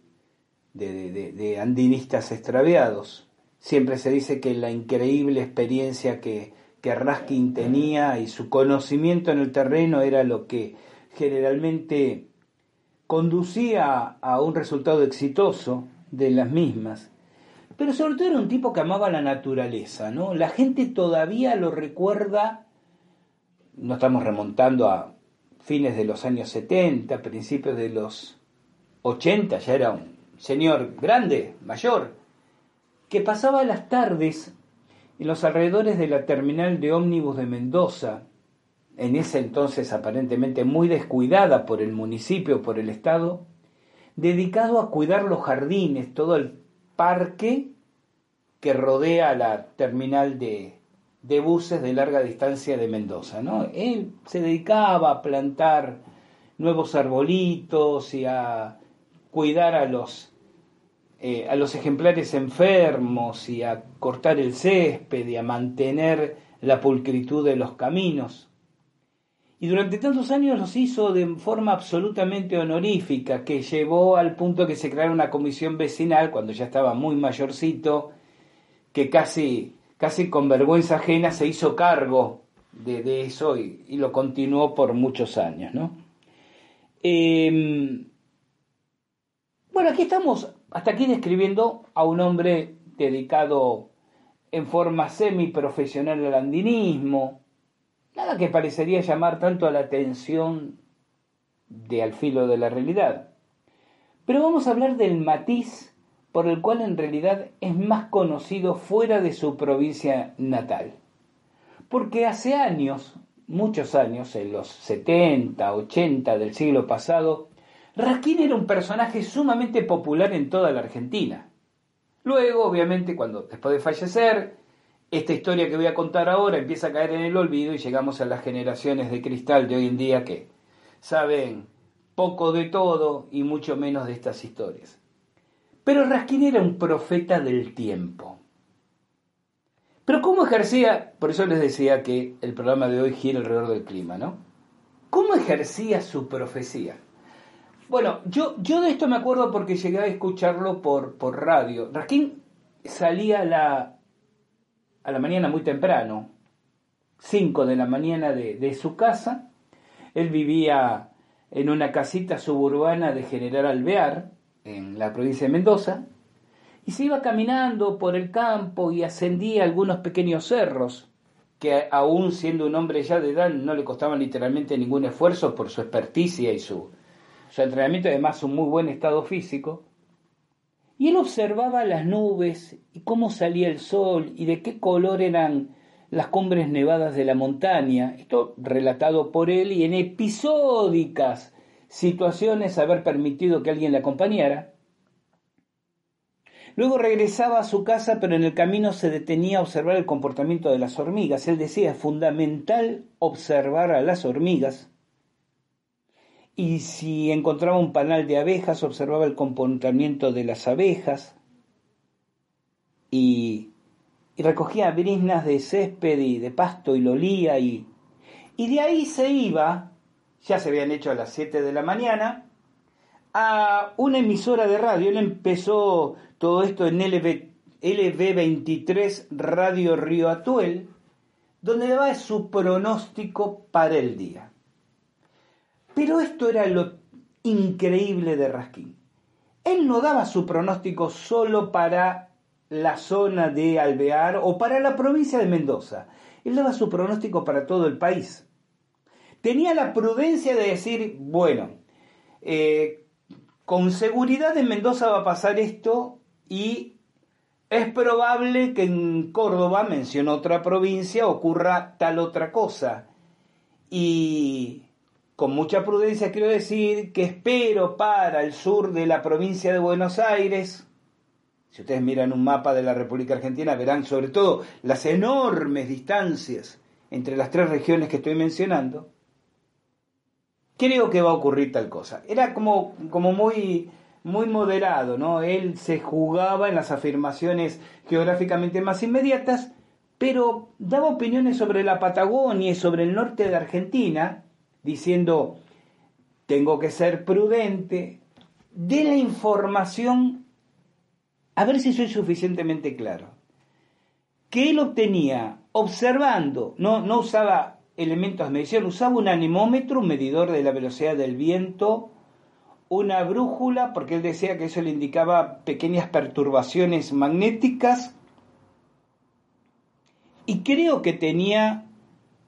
de andinistas extraviados. Siempre se dice que la increíble experiencia que, que Raskin tenía y su conocimiento en el terreno era lo que generalmente conducía a un resultado exitoso de las mismas. Pero sobre todo era un tipo que amaba la naturaleza, ¿no? La gente todavía lo recuerda, no estamos remontando a fines de los años 70, principios de los 80, ya era un señor grande, mayor, que pasaba las tardes en los alrededores de la terminal de ómnibus de Mendoza, en ese entonces aparentemente muy descuidada por el municipio, por el Estado, dedicado a cuidar los jardines, todo el parque que rodea la terminal de, de buses de larga distancia de Mendoza. ¿no? Él se dedicaba a plantar nuevos arbolitos y a cuidar a los, eh, a los ejemplares enfermos y a cortar el césped y a mantener la pulcritud de los caminos. Y durante tantos años los hizo de forma absolutamente honorífica, que llevó al punto que se creara una comisión vecinal cuando ya estaba muy mayorcito, que casi, casi con vergüenza ajena se hizo cargo de, eso y, lo continuó por muchos años. ¿no? Em, bueno, aquí estamos, hasta aquí describiendo a un hombre dedicado en forma semiprofesional al andinismo, Nada que parecería llamar tanto la atención de al filo de la realidad. Pero vamos a hablar del matiz por el cual en realidad es más conocido fuera de su provincia natal. Porque hace años, muchos años, en los 70, 80 del siglo pasado, Raskin era un personaje sumamente popular en toda la Argentina. Luego, obviamente, cuando después de fallecer, esta historia que voy a contar ahora empieza a caer en el olvido y llegamos a las generaciones de cristal de hoy en día que saben poco de todo y mucho menos de estas historias. Pero Raskin era un profeta del tiempo. Pero ¿cómo ejercía? Por eso les decía que el programa de hoy gira alrededor del clima, ¿no? ¿Cómo ejercía su profecía? Bueno, yo, yo de esto me acuerdo porque llegué a escucharlo por, por radio. Raskin salía a la, a la mañana muy temprano, 5 de la mañana de, su casa. Él vivía en una casita suburbana de General Alvear, en la provincia de Mendoza, y se iba caminando por el campo y ascendía algunos pequeños cerros, que aún siendo un hombre ya de edad no le costaban literalmente ningún esfuerzo por su experticia y su, su entrenamiento, además un muy buen estado físico. Y él observaba las nubes y cómo salía el sol y de qué color eran las cumbres nevadas de la montaña, esto relatado por él y en episódicas situaciones haber permitido que alguien le acompañara. Luego regresaba a su casa, pero en el camino se detenía a observar el comportamiento de las hormigas. Él decía, es fundamental observar a las hormigas y si encontraba un panal de abejas, observaba el comportamiento de las abejas y, recogía brisnas de césped y de pasto y lo olía y, y de ahí se iba, ya se habían hecho a las 7 de la mañana, a una emisora de radio. Él empezó todo esto en LB, LB23 Radio Río Atuel, donde daba su pronóstico para el día. Pero esto era lo increíble de Raskin. Él no daba su pronóstico solo para la zona de Alvear o para la provincia de Mendoza. Él daba su pronóstico para todo el país. Tenía la prudencia de decir, bueno, eh, con seguridad en Mendoza va a pasar esto y es probable que en Córdoba, mencionó otra provincia, ocurra tal otra cosa. Y con mucha prudencia quiero decir que espero para el sur de la provincia de Buenos Aires, si ustedes miran un mapa de la República Argentina, verán sobre todo las enormes distancias entre las tres regiones que estoy mencionando. Creo que va a ocurrir tal cosa. Era como, como muy, muy moderado, ¿no? Él se jugaba en las afirmaciones geográficamente más inmediatas, pero daba opiniones sobre la Patagonia y sobre el norte de Argentina, diciendo, tengo que ser prudente, de la información, a ver si soy suficientemente claro, que él obtenía observando, no, no usaba elementos de medición, usaba un anemómetro, un medidor de la velocidad del viento, una brújula, porque él decía que eso le indicaba pequeñas perturbaciones magnéticas, y creo que tenía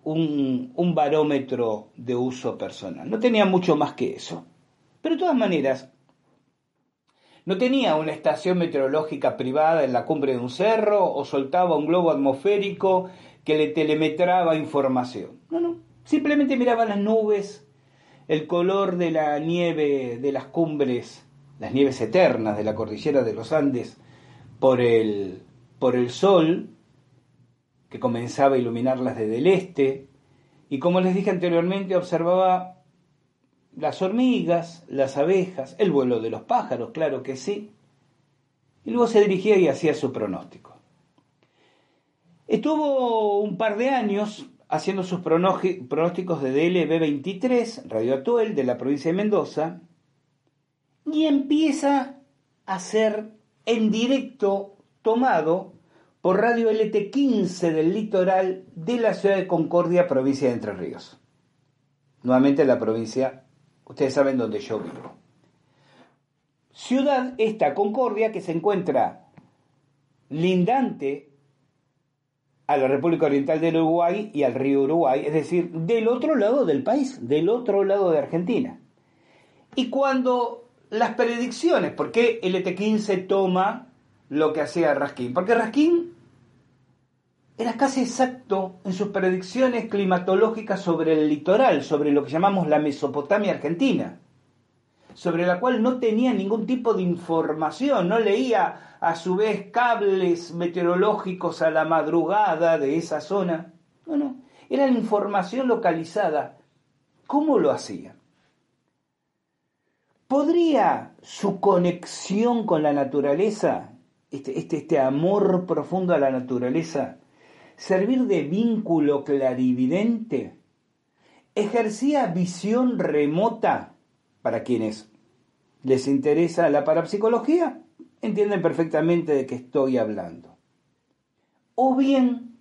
un, barómetro de uso personal. No tenía mucho más que eso. Pero de todas maneras, no tenía una estación meteorológica privada en la cumbre de un cerro o soltaba un globo atmosférico que le telemetraba información. No, no. Simplemente miraba las nubes, el color de la nieve de las cumbres las nieves eternas de la cordillera de los Andes, por el, por el sol que comenzaba a iluminarlas desde el este, y como les dije anteriormente, observaba las hormigas, las abejas, el vuelo de los pájaros, claro que sí, y luego se dirigía y hacía su pronóstico. Estuvo un par de años haciendo sus pronósticos de DLB23, Radio Atuel, de la provincia de Mendoza, y empieza a ser en directo tomado por Radio LT15 del litoral de la ciudad de Concordia, provincia de Entre Ríos. Nuevamente la provincia, ustedes saben dónde yo vivo. Ciudad esta, Concordia, que se encuentra lindante a la República Oriental del Uruguay y al río Uruguay, es decir, del otro lado del país, del otro lado de Argentina. Y cuando las predicciones, ¿por qué LT15 toma lo que hacía Raskin? Porque Raskin era casi exacto en sus predicciones climatológicas sobre el litoral, sobre lo que llamamos la Mesopotamia argentina sobre la cual no tenía ningún tipo de información, no leía a su vez cables meteorológicos a la madrugada de esa zona. No, no, era información localizada. ¿Cómo lo hacía? ¿Podría su conexión con la naturaleza, este, este, este amor profundo a la naturaleza, servir de vínculo clarividente? ¿Ejercía visión remota para quienes les interesa la parapsicología, entienden perfectamente de qué estoy hablando. O bien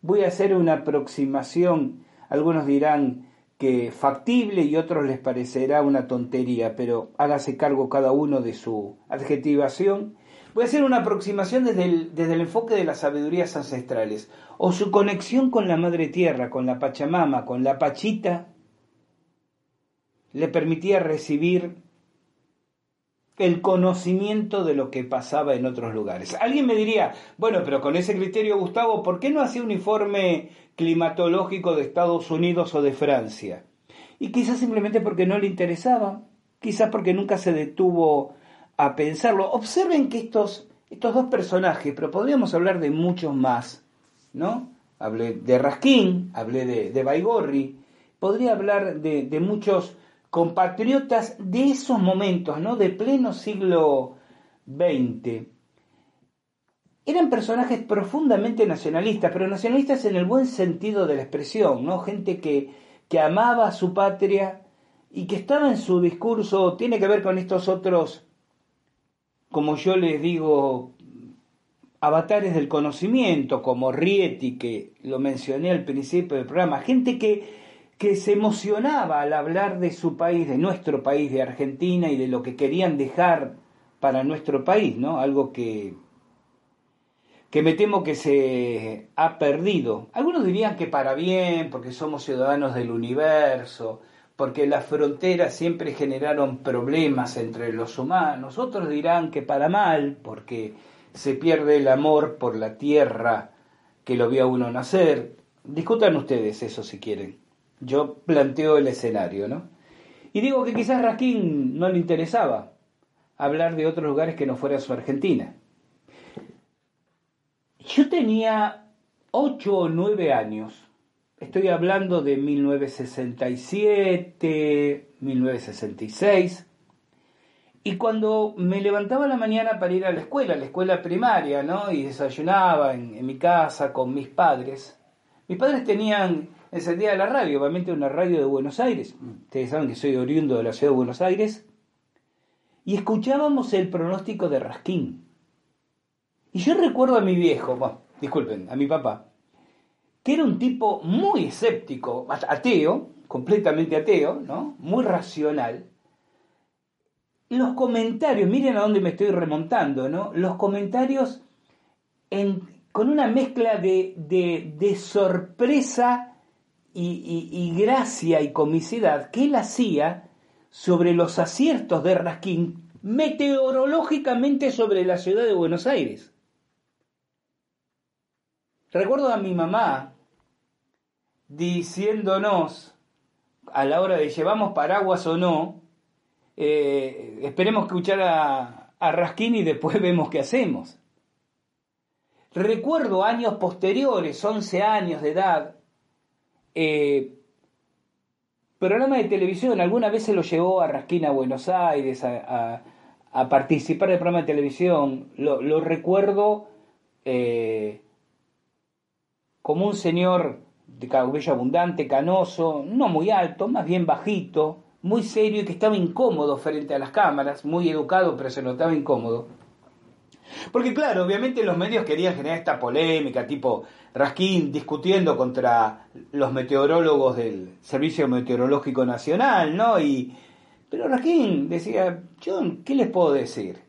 voy a hacer una aproximación, algunos dirán que factible y otros les parecerá una tontería, pero hágase cargo cada uno de su adjetivación. Voy a hacer una aproximación desde el, desde el enfoque de las sabidurías ancestrales, o su conexión con la Madre Tierra, con la Pachamama, con la Pachita, le permitía recibir el conocimiento de lo que pasaba en otros lugares. Alguien me diría, bueno, pero con ese criterio, Gustavo, ¿por qué no hacía un informe climatológico de Estados Unidos o de Francia? Y quizás simplemente porque no le interesaba, quizás porque nunca se detuvo a pensarlo. Observen que estos, estos dos personajes, pero podríamos hablar de muchos más, ¿no? Hablé de Raskin, hablé de, de Baigorri, podría hablar de, de muchos compatriotas de esos momentos, ¿no? De pleno siglo XX. Eran personajes profundamente nacionalistas, pero nacionalistas en el buen sentido de la expresión, ¿no? Gente que, que amaba a su patria y que estaba en su discurso, tiene que ver con estos otros, como yo les digo, avatares del conocimiento, como Rieti, que lo mencioné al principio del programa, gente que que se emocionaba al hablar de su país, de nuestro país, de Argentina y de lo que querían dejar para nuestro país, ¿no? Algo que, que me temo que se ha perdido. Algunos dirían que para bien, porque somos ciudadanos del universo, porque las fronteras siempre generaron problemas entre los humanos. Otros dirán que para mal, porque se pierde el amor por la tierra que lo vio a uno nacer. Discutan ustedes eso si quieren. Yo planteo el escenario, ¿no? Y digo que quizás Raskin no le interesaba hablar de otros lugares que no fuera su Argentina. Yo tenía ocho o nueve años. Estoy hablando de 1967, 1966. Y cuando me levantaba la mañana para ir a la escuela, a la escuela primaria, ¿no? Y desayunaba en, en mi casa con mis padres. Mis padres tenían encendía la radio, obviamente una radio de Buenos Aires. Ustedes saben que soy oriundo de la ciudad de Buenos Aires. Y escuchábamos el pronóstico de Raskin. Y yo recuerdo a mi viejo, bueno, disculpen, a mi papá, que era un tipo muy escéptico, ateo, completamente ateo, ¿no? Muy racional. Los comentarios, miren a dónde me estoy remontando, ¿no? Los comentarios con una mezcla de, de, sorpresa y, gracia y comicidad que él hacía sobre los aciertos de Raskin meteorológicamente sobre la ciudad de Buenos Aires. Recuerdo a mi mamá diciéndonos a la hora de llevamos paraguas o no, eh, esperemos escuchar a, a Raskin y después vemos qué hacemos. Recuerdo años posteriores, 11 años de edad, eh, programa de televisión, alguna vez se lo llevó a Raskin a Buenos Aires a, participar del programa de televisión. Lo, recuerdo eh, como un señor de cabello abundante, canoso, no muy alto, más bien bajito, muy serio y que estaba incómodo frente a las cámaras, muy educado, pero se notaba incómodo. Porque claro, obviamente los medios querían generar esta polémica, tipo Raskin discutiendo contra los meteorólogos del Servicio Meteorológico Nacional, ¿no? Y, pero Raskin decía, John, ¿qué les puedo decir?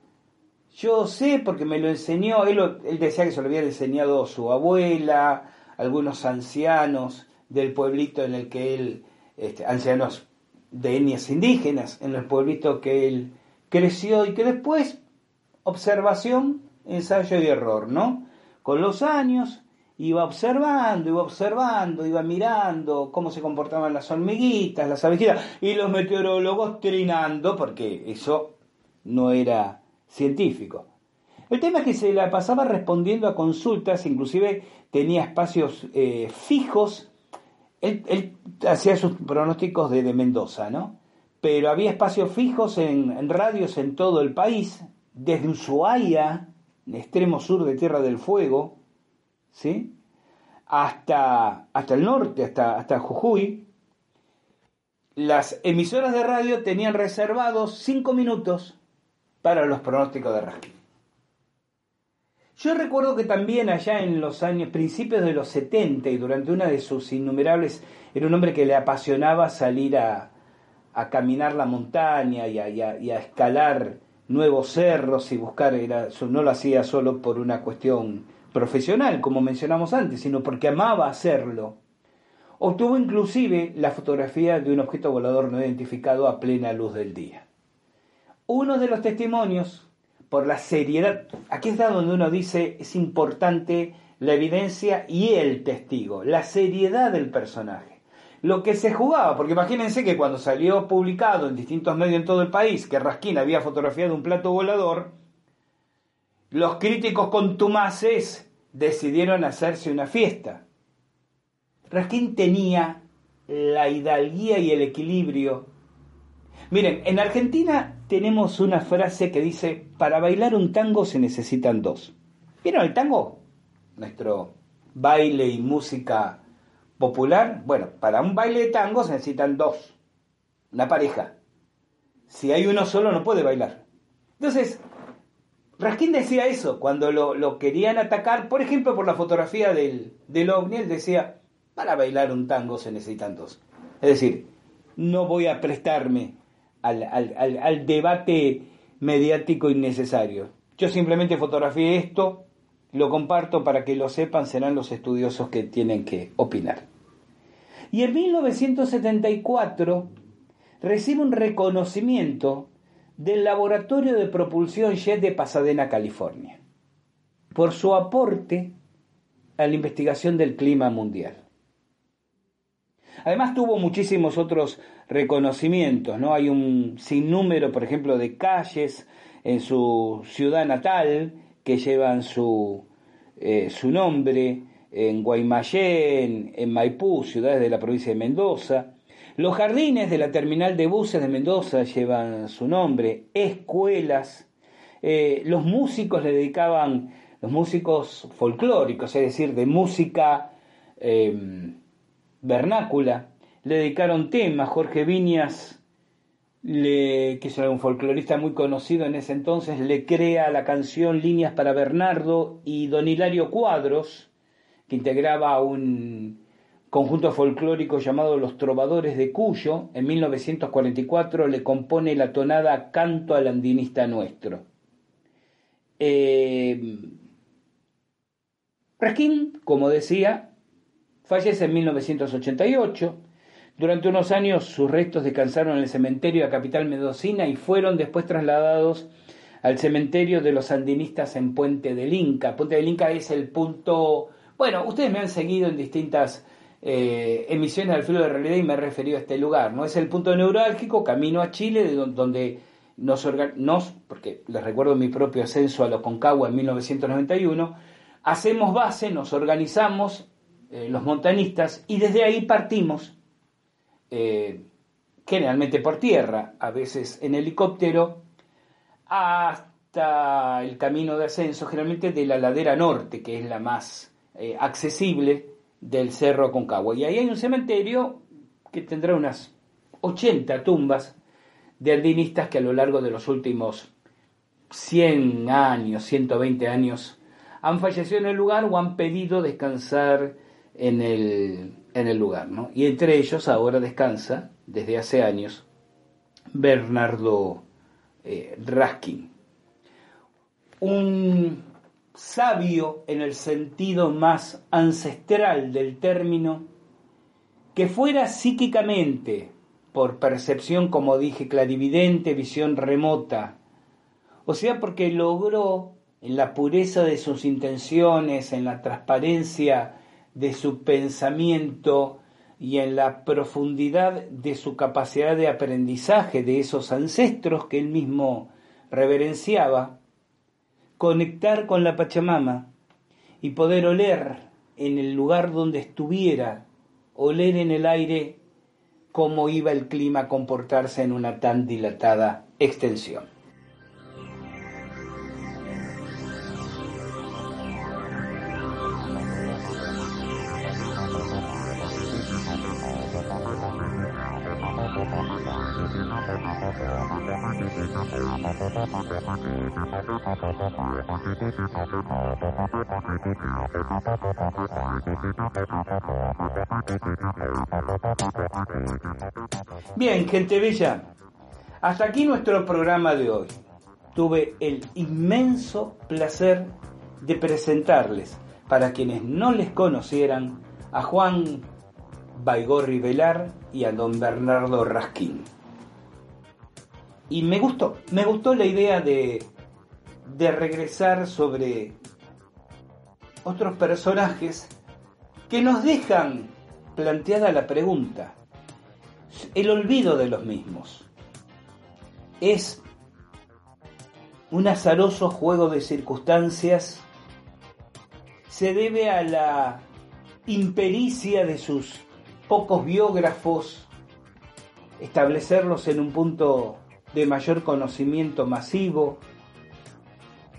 Yo sé porque me lo enseñó, él, él decía que se lo había enseñado su abuela, algunos ancianos del pueblito en el que él, este, ancianos de etnias indígenas, en el pueblito que él creció y que después observación, ensayo y error, ¿no? Con los años iba observando, iba observando, iba mirando cómo se comportaban las hormiguitas, las abejitas y los meteorólogos trinando, porque eso no era científico. El tema es que se la pasaba respondiendo a consultas, inclusive tenía espacios eh, fijos. Él, hacía sus pronósticos de, Mendoza, ¿no? Pero había espacios fijos en, en radios en todo el país, desde Ushuaia, el extremo sur de Tierra del Fuego, ¿sí? hasta, hasta el norte, hasta, hasta Jujuy, las emisoras de radio tenían reservados cinco minutos para los pronósticos de Raskin. Yo recuerdo que también allá en los años, principios de los 70 y durante una de sus innumerables, era un hombre que le apasionaba salir a, caminar la montaña y a, y a escalar nuevos cerros y buscar, era, no lo hacía solo por una cuestión profesional, como mencionamos antes, sino porque amaba hacerlo. Obtuvo inclusive la fotografía de un objeto volador no identificado a plena luz del día. Uno de los testimonios, por la seriedad, aquí está donde uno dice es importante la evidencia y el testigo, la seriedad del personaje lo que se jugaba, porque imagínense que cuando salió publicado en distintos medios en todo el país que Raskin había fotografiado un plato volador, los críticos contumaces decidieron hacerse una fiesta. Raskin tenía la hidalguía y el equilibrio. Miren, en Argentina tenemos una frase que dice, para bailar un tango se necesitan dos. ¿Vieron el tango? Nuestro baile y música popular, bueno, para un baile de tango se necesitan dos, una pareja. Si hay uno solo no puede bailar. Entonces, Raskin decía eso, cuando lo, querían atacar, por ejemplo, por la fotografía del, del él decía, para bailar un tango se necesitan dos. Es decir, no voy a prestarme al, debate mediático innecesario. Yo simplemente fotografié esto, lo comparto para que lo sepan, serán los estudiosos que tienen que opinar. Y en 1974 recibe un reconocimiento del Laboratorio de Propulsión Jet de Pasadena, California, por su aporte a la investigación del clima mundial. Además tuvo muchísimos otros reconocimientos, ¿no? Hay un sinnúmero, por ejemplo, de calles en su ciudad natal que llevan su, eh, su nombre, en Guaymallén, en Maipú, ciudades de la provincia de Mendoza. Los jardines de la terminal de buses de Mendoza llevan su nombre, escuelas. Eh, los músicos le dedicaban, los músicos folclóricos, es decir, de música em, vernácula, le dedicaron temas. Jorge Viñas, le, que es un folclorista muy conocido en ese entonces, le crea la canción Líneas para Bernardo y Don Hilario Cuadros que integraba un conjunto folclórico llamado Los Trovadores de Cuyo, en 1944 le compone la tonada Canto al Andinista Nuestro. Eh, como decía, fallece en 1988. Durante unos años sus restos descansaron en el cementerio de la capital mendocina y fueron después trasladados al cementerio de los andinistas en Puente del Inca. Puente del Inca es el punto bueno, ustedes me han seguido en distintas eh, emisiones al filo de realidad y me he referido a este lugar. ¿no? Es el punto neurálgico, camino a Chile, de donde nos, nos, porque les recuerdo mi propio ascenso a los Concagua en 1991, hacemos base, nos organizamos, eh, los montanistas, y desde ahí partimos, eh, generalmente por tierra, a veces en helicóptero, hasta el camino de ascenso, generalmente de la ladera norte, que es la más eh, accesible del Cerro Concagua. Y ahí hay un cementerio que tendrá unas 80 tumbas de aldinistas que a lo largo de los últimos 100 años, 120 años, han fallecido en el lugar o han pedido descansar en el, en el lugar. ¿no? Y entre ellos ahora descansa, desde hace años, Bernardo eh, Raskin. Un sabio en el sentido más ancestral del término, que fuera psíquicamente por percepción, como dije, clarividente, visión remota, o sea, porque logró en la pureza de sus intenciones, en la transparencia de su pensamiento y en la profundidad de su capacidad de aprendizaje de esos ancestros que él mismo reverenciaba, conectar con la Pachamama y poder oler en el lugar donde estuviera, oler en el aire cómo iba el clima a comportarse en una tan dilatada extensión. Bien, gente bella, hasta aquí nuestro programa de hoy. Tuve el inmenso placer de presentarles, para quienes no les conocieran, a Juan Baigorri Velar y a don Bernardo Rasquín. Y me gustó, me gustó la idea de, de regresar sobre otros personajes que nos dejan planteada la pregunta, el olvido de los mismos. Es un azaroso juego de circunstancias, se debe a la impericia de sus pocos biógrafos, establecerlos en un punto de mayor conocimiento masivo,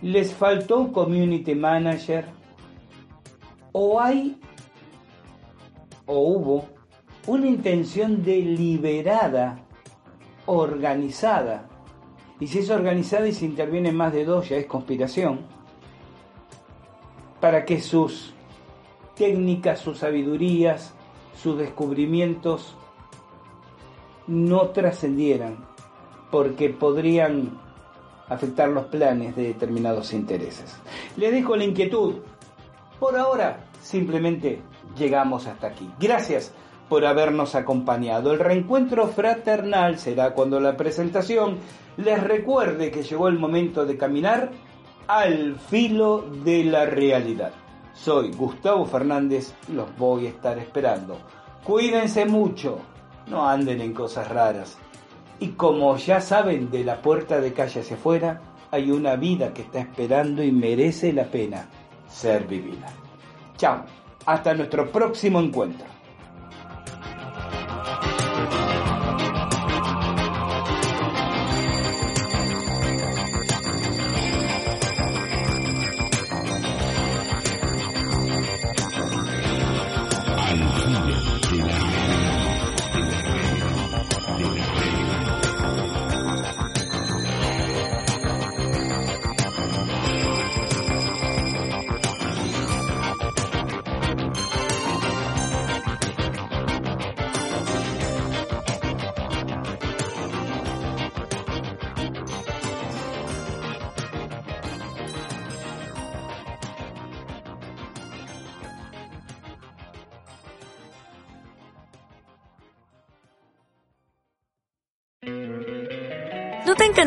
les faltó un community manager, o hay o hubo una intención deliberada, organizada, y si es organizada y se interviene más de dos ya es conspiración, para que sus técnicas, sus sabidurías, sus descubrimientos no trascendieran, porque podrían afectar los planes de determinados intereses. Les dejo la inquietud. Por ahora, simplemente llegamos hasta aquí. Gracias por habernos acompañado. El reencuentro fraternal será cuando la presentación les recuerde que llegó el momento de caminar al filo de la realidad. Soy Gustavo Fernández y los voy a estar esperando. Cuídense mucho, no anden en cosas raras. Y como ya saben, de la puerta de calle hacia afuera hay una vida que está esperando y merece la pena ser vivida. Chao, hasta nuestro próximo encuentro.